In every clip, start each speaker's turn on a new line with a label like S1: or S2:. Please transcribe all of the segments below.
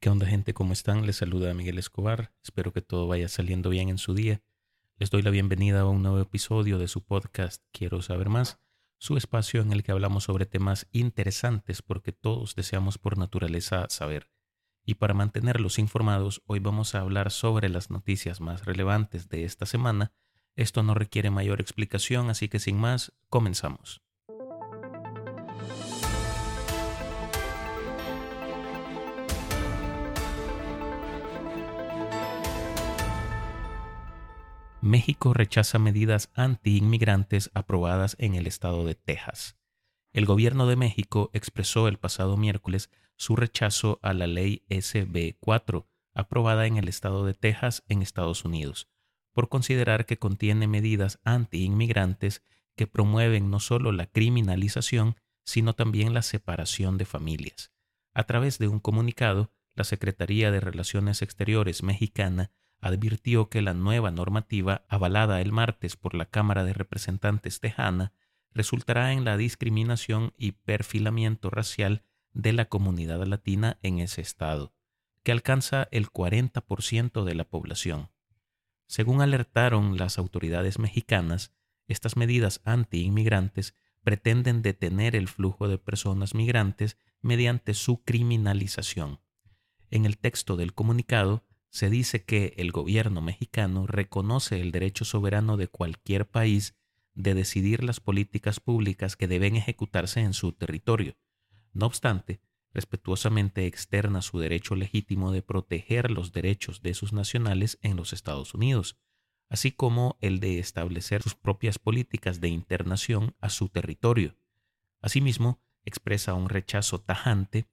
S1: ¿Qué onda gente? ¿Cómo están? Les saluda Miguel Escobar. Espero que todo vaya saliendo bien en su día. Les doy la bienvenida a un nuevo episodio de su podcast Quiero saber más, su espacio en el que hablamos sobre temas interesantes porque todos deseamos por naturaleza saber. Y para mantenerlos informados, hoy vamos a hablar sobre las noticias más relevantes de esta semana. Esto no requiere mayor explicación, así que sin más, comenzamos. México rechaza medidas anti-inmigrantes aprobadas en el estado de Texas. El gobierno de México expresó el pasado miércoles su rechazo a la ley SB 4, aprobada en el estado de Texas en Estados Unidos, por considerar que contiene medidas anti-inmigrantes que promueven no solo la criminalización, sino también la separación de familias. A través de un comunicado, la Secretaría de Relaciones Exteriores mexicana advirtió que la nueva normativa, avalada el martes por la Cámara de Representantes tejana, resultará en la discriminación y perfilamiento racial de la comunidad latina en ese estado, que alcanza el 40% de la población. Según alertaron las autoridades mexicanas, estas medidas anti-inmigrantes pretenden detener el flujo de personas migrantes mediante su criminalización. En el texto del comunicado se dice que el gobierno mexicano reconoce el derecho soberano de cualquier país de decidir las políticas públicas que deben ejecutarse en su territorio. No obstante, respetuosamente externa su derecho legítimo de proteger los derechos de sus nacionales en los Estados Unidos, así como el de establecer sus propias políticas de internación a su territorio. Asimismo, expresa un rechazo tajante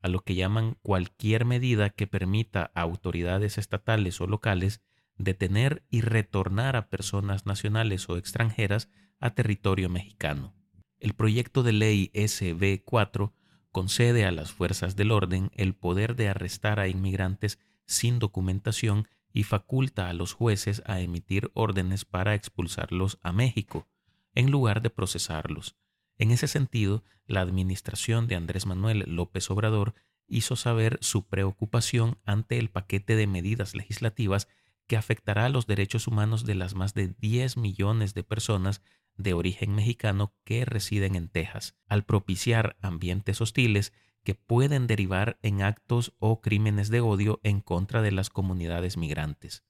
S1: a lo que llaman cualquier medida que permita a autoridades estatales o locales detener y retornar a personas nacionales o extranjeras a territorio mexicano. El proyecto de ley SB 4 concede a las fuerzas del orden el poder de arrestar a inmigrantes sin documentación y faculta a los jueces a emitir órdenes para expulsarlos a México, en lugar de procesarlos, en ese sentido, la administración de Andrés Manuel López Obrador hizo saber su preocupación ante el paquete de medidas legislativas que afectará a los derechos humanos de las más de 10 millones de personas de origen mexicano que residen en Texas, al propiciar ambientes hostiles que pueden derivar en actos o crímenes de odio en contra de las comunidades migrantes.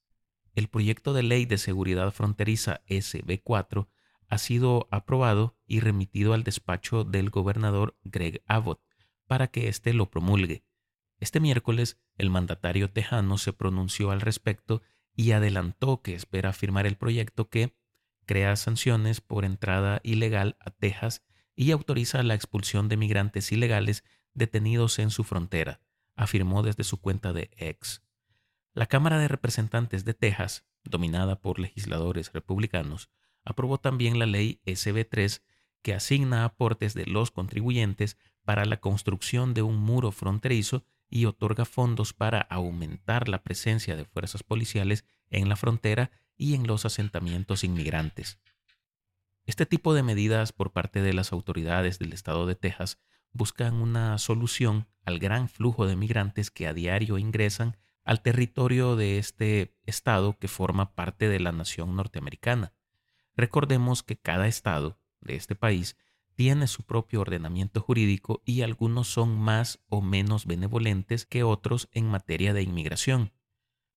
S1: El proyecto de ley de seguridad fronteriza SB4 ha sido aprobado y remitido al despacho del gobernador Greg Abbott para que éste lo promulgue. Este miércoles, el mandatario tejano se pronunció al respecto y adelantó que espera firmar el proyecto que crea sanciones por entrada ilegal a Texas y autoriza la expulsión de migrantes ilegales detenidos en su frontera, afirmó desde su cuenta de X. La Cámara de Representantes de Texas, dominada por legisladores republicanos, aprobó también la ley SB3 que asigna aportes de los contribuyentes para la construcción de un muro fronterizo y otorga fondos para aumentar la presencia de fuerzas policiales en la frontera y en los asentamientos inmigrantes. Este tipo de medidas por parte de las autoridades del estado de Texas buscan una solución al gran flujo de migrantes que a diario ingresan al territorio de este estado que forma parte de la nación norteamericana. Recordemos que cada estado de este país tiene su propio ordenamiento jurídico y algunos son más o menos benevolentes que otros en materia de inmigración.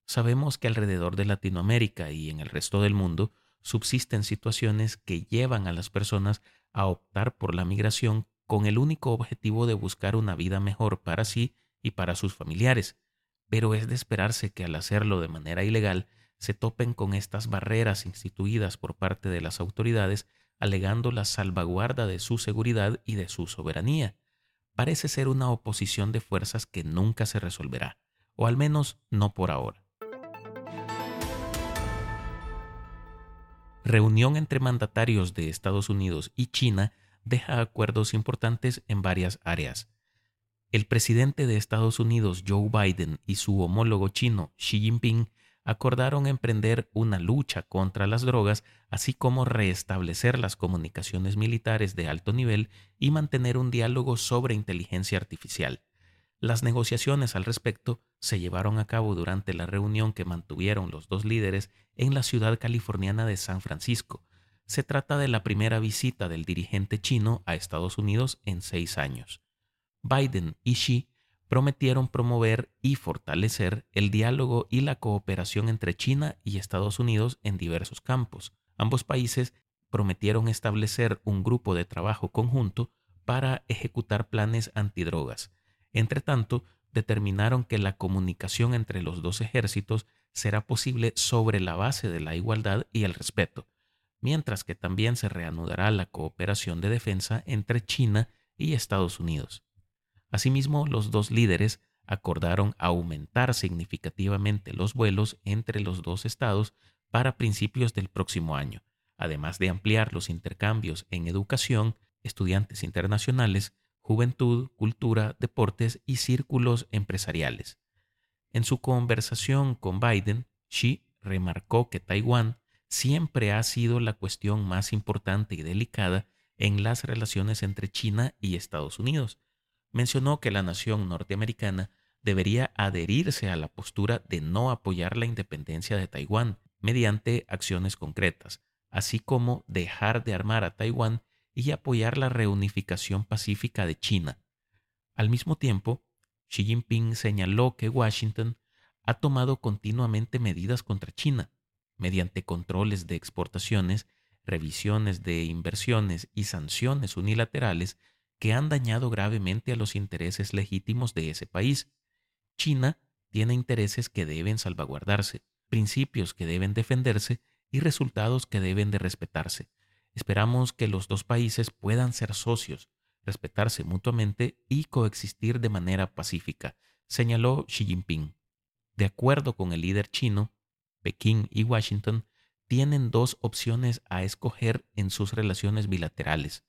S1: Sabemos que alrededor de Latinoamérica y en el resto del mundo subsisten situaciones que llevan a las personas a optar por la migración con el único objetivo de buscar una vida mejor para sí y para sus familiares, pero es de esperarse que al hacerlo de manera ilegal se topen con estas barreras instituidas por parte de las autoridades alegando la salvaguarda de su seguridad y de su soberanía. Parece ser una oposición de fuerzas que nunca se resolverá, o al menos no por ahora. Reunión entre mandatarios de Estados Unidos y China deja acuerdos importantes en varias áreas. El presidente de Estados Unidos, Joe Biden, y su homólogo chino, Xi Jinping, acordaron emprender una lucha contra las drogas, así como restablecer las comunicaciones militares de alto nivel y mantener un diálogo sobre inteligencia artificial. Las negociaciones al respecto se llevaron a cabo durante la reunión que mantuvieron los dos líderes en la ciudad californiana de San Francisco. Se trata de la primera visita del dirigente chino a Estados Unidos en seis años. Biden y Xi prometieron promover y fortalecer el diálogo y la cooperación entre China y Estados Unidos en diversos campos. Ambos países prometieron establecer un grupo de trabajo conjunto para ejecutar planes antidrogas. Entre tanto, determinaron que la comunicación entre los dos ejércitos será posible sobre la base de la igualdad y el respeto, mientras que también se reanudará la cooperación de defensa entre China y Estados Unidos. Asimismo, los dos líderes acordaron aumentar significativamente los vuelos entre los dos estados para principios del próximo año, además de ampliar los intercambios en educación, estudiantes internacionales, juventud, cultura, deportes y círculos empresariales. En su conversación con Biden, Xi remarcó que Taiwán siempre ha sido la cuestión más importante y delicada en las relaciones entre China y Estados Unidos. Mencionó que la nación norteamericana debería adherirse a la postura de no apoyar la independencia de Taiwán mediante acciones concretas, así como dejar de armar a Taiwán y apoyar la reunificación pacífica de China. Al mismo tiempo, Xi Jinping señaló que Washington ha tomado continuamente medidas contra China, mediante controles de exportaciones, revisiones de inversiones y sanciones unilaterales que han dañado gravemente a los intereses legítimos de ese país. China tiene intereses que deben salvaguardarse, principios que deben defenderse y resultados que deben de respetarse. Esperamos que los dos países puedan ser socios, respetarse mutuamente y coexistir de manera pacífica, señaló Xi Jinping. De acuerdo con el líder chino, Pekín y Washington tienen dos opciones a escoger en sus relaciones bilaterales.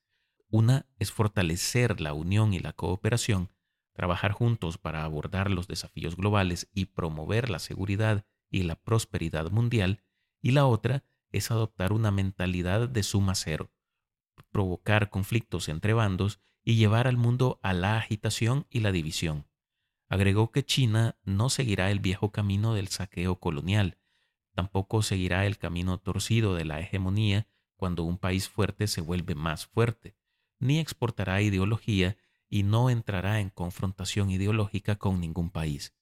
S1: Una es fortalecer la unión y la cooperación, trabajar juntos para abordar los desafíos globales y promover la seguridad y la prosperidad mundial, y la otra es adoptar una mentalidad de suma cero, provocar conflictos entre bandos y llevar al mundo a la agitación y la división. Agregó que China no seguirá el viejo camino del saqueo colonial, tampoco seguirá el camino torcido de la hegemonía cuando un país fuerte se vuelve más fuerte, ni exportará ideología y no entrará en confrontación ideológica con ningún país.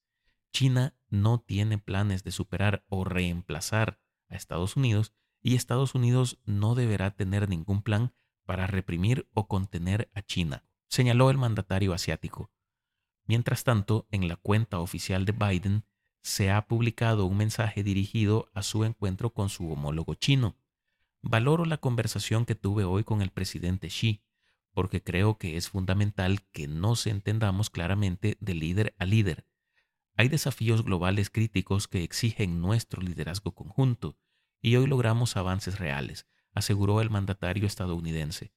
S1: China no tiene planes de superar o reemplazar a Estados Unidos y Estados Unidos no deberá tener ningún plan para reprimir o contener a China, señaló el mandatario asiático. Mientras tanto, en la cuenta oficial de Biden se ha publicado un mensaje dirigido a su encuentro con su homólogo chino. Valoro la conversación que tuve hoy con el presidente Xi, porque creo que es fundamental que nos entendamos claramente de líder a líder. Hay desafíos globales críticos que exigen nuestro liderazgo conjunto, y hoy logramos avances reales, aseguró el mandatario estadounidense.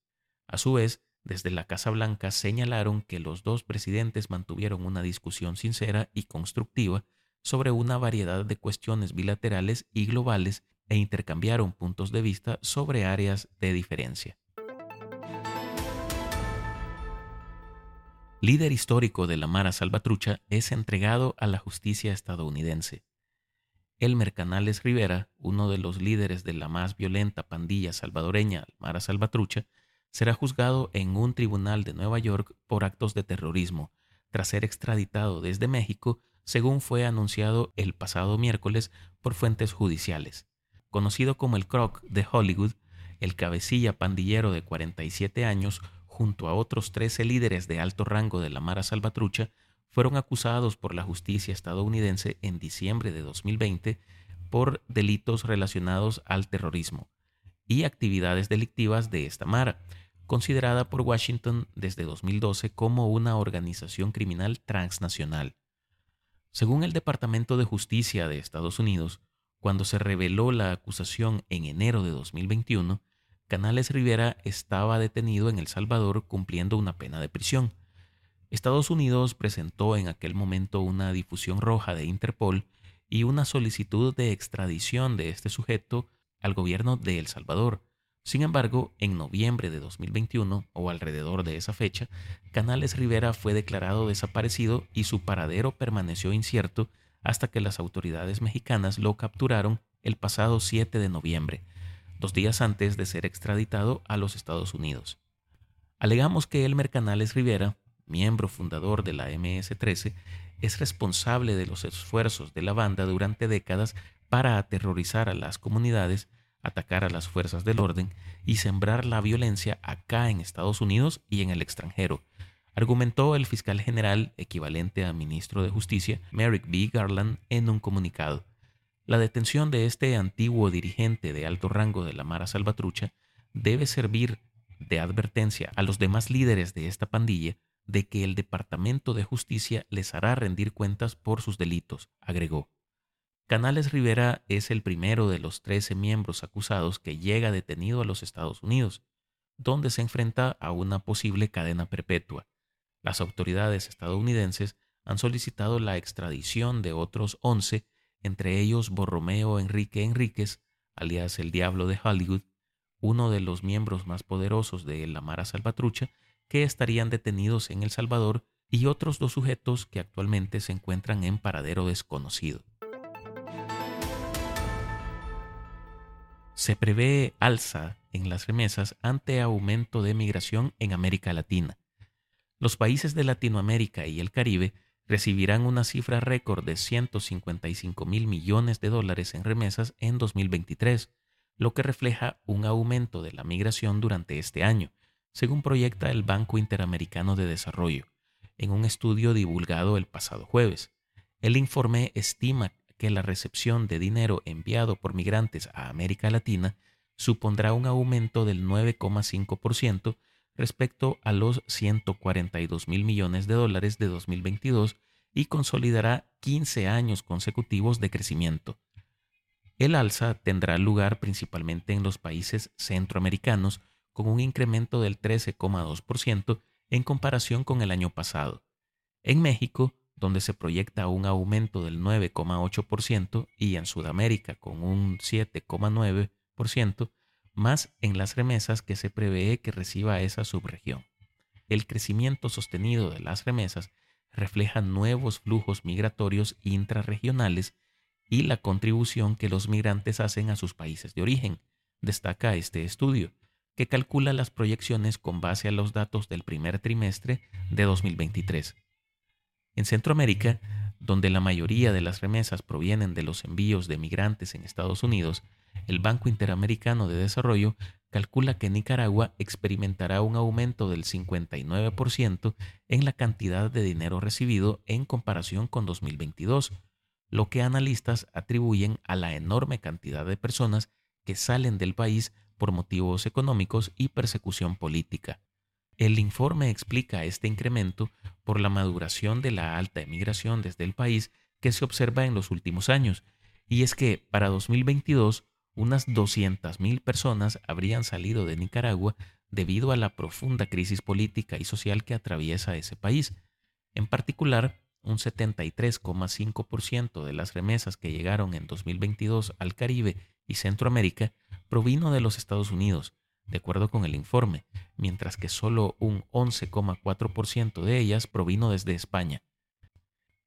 S1: A su vez, desde la Casa Blanca señalaron que los dos presidentes mantuvieron una discusión sincera y constructiva sobre una variedad de cuestiones bilaterales y globales e intercambiaron puntos de vista sobre áreas de diferencia. Líder histórico de la Mara Salvatrucha es entregado a la justicia estadounidense. Elmer Canales Rivera, uno de los líderes de la más violenta pandilla salvadoreña Mara Salvatrucha, será juzgado en un tribunal de Nueva York por actos de terrorismo, tras ser extraditado desde México, según fue anunciado el pasado miércoles por fuentes judiciales. Conocido como el Croc de Hollywood, el cabecilla pandillero de 47 años, junto a otros 13 líderes de alto rango de la Mara Salvatrucha, fueron acusados por la justicia estadounidense en diciembre de 2020 por delitos relacionados al terrorismo y actividades delictivas de esta mara, considerada por Washington desde 2012 como una organización criminal transnacional. Según el Departamento de Justicia de Estados Unidos, cuando se reveló la acusación en enero de 2021, Canales Rivera estaba detenido en El Salvador cumpliendo una pena de prisión. Estados Unidos presentó en aquel momento una difusión roja de Interpol y una solicitud de extradición de este sujeto al gobierno de El Salvador, Sin embargo, en noviembre de 2021, o alrededor de esa fecha, Canales Rivera fue declarado desaparecido y su paradero permaneció incierto hasta que las autoridades mexicanas lo capturaron el pasado 7 de noviembre, dos días antes de ser extraditado a los Estados Unidos. Alegamos que Elmer Canales Rivera, miembro fundador de la MS-13, es responsable de los esfuerzos de la banda durante décadas para aterrorizar a las comunidades atacar a las fuerzas del orden y sembrar la violencia acá en Estados Unidos y en el extranjero, argumentó el fiscal general equivalente a ministro de Justicia, Merrick B. Garland, en un comunicado. La detención de este antiguo dirigente de alto rango de la Mara Salvatrucha debe servir de advertencia a los demás líderes de esta pandilla de que el Departamento de Justicia les hará rendir cuentas por sus delitos, agregó. Canales Rivera es el primero de los 13 miembros acusados que llega detenido a los Estados Unidos, donde se enfrenta a una posible cadena perpetua. Las autoridades estadounidenses han solicitado la extradición de otros 11, entre ellos Borromeo Enrique Enríquez, alias el Diablo de Hollywood, uno de los miembros más poderosos de la Mara Salvatrucha, que estarían detenidos en El Salvador, y otros dos sujetos que actualmente se encuentran en paradero desconocido. se prevé alza en las remesas ante aumento de migración en América Latina. Los países de Latinoamérica y el Caribe recibirán una cifra récord de 155 mil millones de dólares en remesas en 2023, lo que refleja un aumento de la migración durante este año, según proyecta el Banco Interamericano de Desarrollo, en un estudio divulgado el pasado jueves. El informe estima que la recepción de dinero enviado por migrantes a América Latina supondrá un aumento del 9,5% respecto a los 142 mil millones de dólares de 2022 y consolidará 15 años consecutivos de crecimiento. El alza tendrá lugar principalmente en los países centroamericanos, con un incremento del 13,2% en comparación con el año pasado. En México, donde se proyecta un aumento del 9,8% y en Sudamérica con un 7,9%, más en las remesas que se prevé que reciba esa subregión. El crecimiento sostenido de las remesas refleja nuevos flujos migratorios intrarregionales y la contribución que los migrantes hacen a sus países de origen, destaca este estudio, que calcula las proyecciones con base a los datos del primer trimestre de 2023. En Centroamérica, donde la mayoría de las remesas provienen de los envíos de migrantes en Estados Unidos, el Banco Interamericano de Desarrollo calcula que Nicaragua experimentará un aumento del 59% en la cantidad de dinero recibido en comparación con 2022, lo que analistas atribuyen a la enorme cantidad de personas que salen del país por motivos económicos y persecución política. El informe explica este incremento por la maduración de la alta emigración desde el país que se observa en los últimos años, y es que para 2022 unas 200.000 personas habrían salido de Nicaragua debido a la profunda crisis política y social que atraviesa ese país. En particular, un 73,5% de las remesas que llegaron en 2022 al Caribe y Centroamérica provino de los Estados Unidos, de acuerdo con el informe, mientras que solo un 11,4% de ellas provino desde España.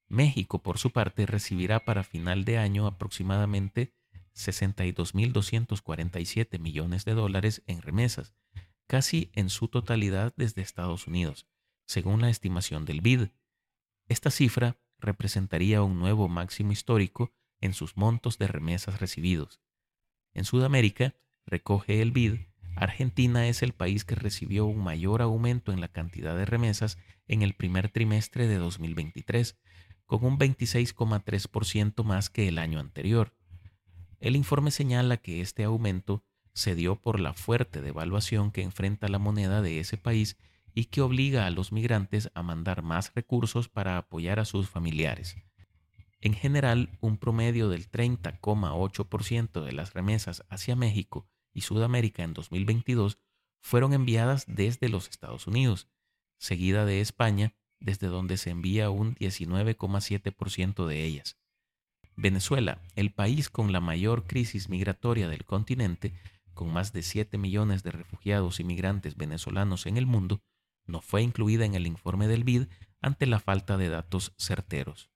S1: México, por su parte, recibirá para final de año aproximadamente 62.247 millones de dólares en remesas, casi en su totalidad desde Estados Unidos, según la estimación del BID. Esta cifra representaría un nuevo máximo histórico en sus montos de remesas recibidos. En Sudamérica, recoge el BID Argentina es el país que recibió un mayor aumento en la cantidad de remesas en el primer trimestre de 2023, con un 26,3% más que el año anterior. El informe señala que este aumento se dio por la fuerte devaluación que enfrenta la moneda de ese país y que obliga a los migrantes a mandar más recursos para apoyar a sus familiares. En general, un promedio del 30,8% de las remesas hacia México y Sudamérica en 2022 fueron enviadas desde los Estados Unidos, seguida de España, desde donde se envía un 19,7% de ellas. Venezuela, el país con la mayor crisis migratoria del continente, con más de 7 millones de refugiados y migrantes venezolanos en el mundo, no fue incluida en el informe del BID ante la falta de datos certeros.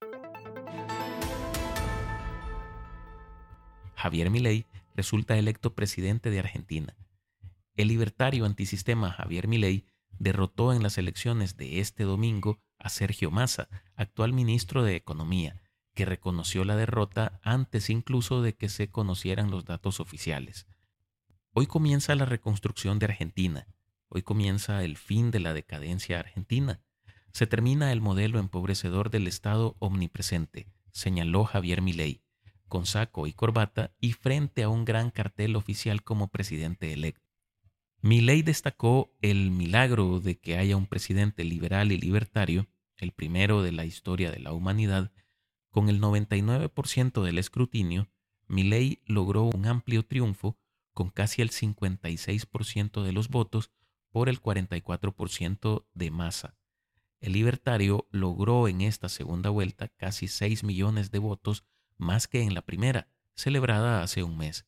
S1: Javier Milei resulta electo presidente de Argentina. El libertario antisistema Javier Milei derrotó en las elecciones de este domingo a Sergio Massa, actual ministro de Economía, que reconoció la derrota antes incluso de que se conocieran los datos oficiales. Hoy comienza la reconstrucción de Argentina, hoy comienza el fin de la decadencia argentina, se termina el modelo empobrecedor del Estado omnipresente, señaló Javier Milei, con saco y corbata y frente a un gran cartel oficial como presidente electo. Milei destacó el milagro de que haya un presidente liberal y libertario, el primero de la historia de la humanidad, con el 99% del escrutinio, Milei logró un amplio triunfo con casi el 56% de los votos por el 44% de masa. El libertario logró en esta segunda vuelta casi 6 millones de votos más que en la primera, celebrada hace un mes.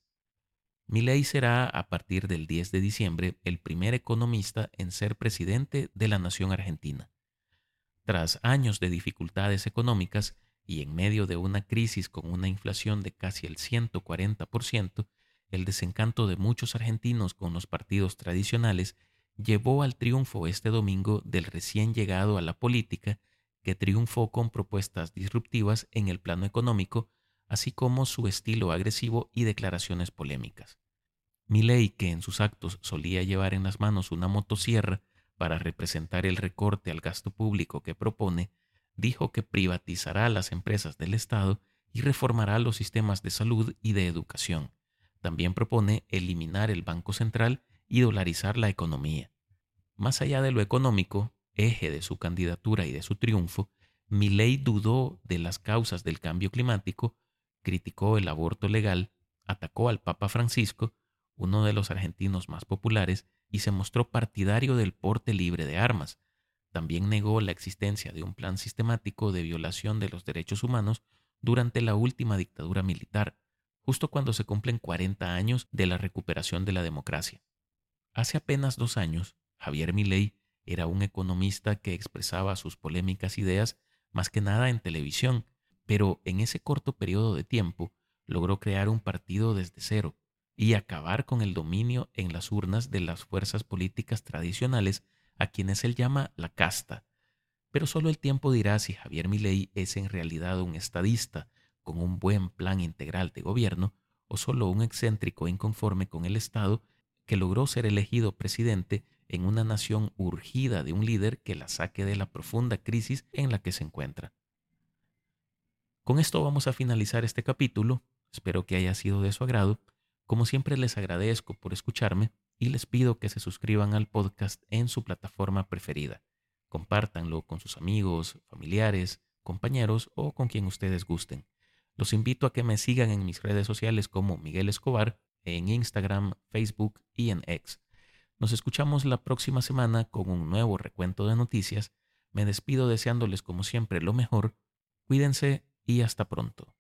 S1: Milei será, a partir del 10 de diciembre, el primer economista en ser presidente de la nación argentina. Tras años de dificultades económicas y en medio de una crisis con una inflación de casi el 140%, el desencanto de muchos argentinos con los partidos tradicionales llevó al triunfo este domingo del recién llegado a la política, que triunfó con propuestas disruptivas en el plano económico así como su estilo agresivo y declaraciones polémicas. Milley, que en sus actos solía llevar en las manos una motosierra para representar el recorte al gasto público que propone, dijo que privatizará las empresas del Estado y reformará los sistemas de salud y de educación. También propone eliminar el Banco Central y dolarizar la economía. Más allá de lo económico, eje de su candidatura y de su triunfo, Milley dudó de las causas del cambio climático criticó el aborto legal, atacó al Papa Francisco, uno de los argentinos más populares, y se mostró partidario del porte libre de armas. También negó la existencia de un plan sistemático de violación de los derechos humanos durante la última dictadura militar, justo cuando se cumplen 40 años de la recuperación de la democracia. Hace apenas dos años, Javier Milei era un economista que expresaba sus polémicas ideas más que nada en televisión pero en ese corto periodo de tiempo logró crear un partido desde cero y acabar con el dominio en las urnas de las fuerzas políticas tradicionales a quienes él llama la casta. Pero solo el tiempo dirá si Javier Milei es en realidad un estadista con un buen plan integral de gobierno o solo un excéntrico inconforme con el Estado que logró ser elegido presidente en una nación urgida de un líder que la saque de la profunda crisis en la que se encuentra. Con esto vamos a finalizar este capítulo. Espero que haya sido de su agrado. Como siempre les agradezco por escucharme y les pido que se suscriban al podcast en su plataforma preferida. Compártanlo con sus amigos, familiares, compañeros o con quien ustedes gusten. Los invito a que me sigan en mis redes sociales como Miguel Escobar, en Instagram, Facebook y en X. Nos escuchamos la próxima semana con un nuevo recuento de noticias. Me despido deseándoles como siempre lo mejor. Cuídense y hasta pronto.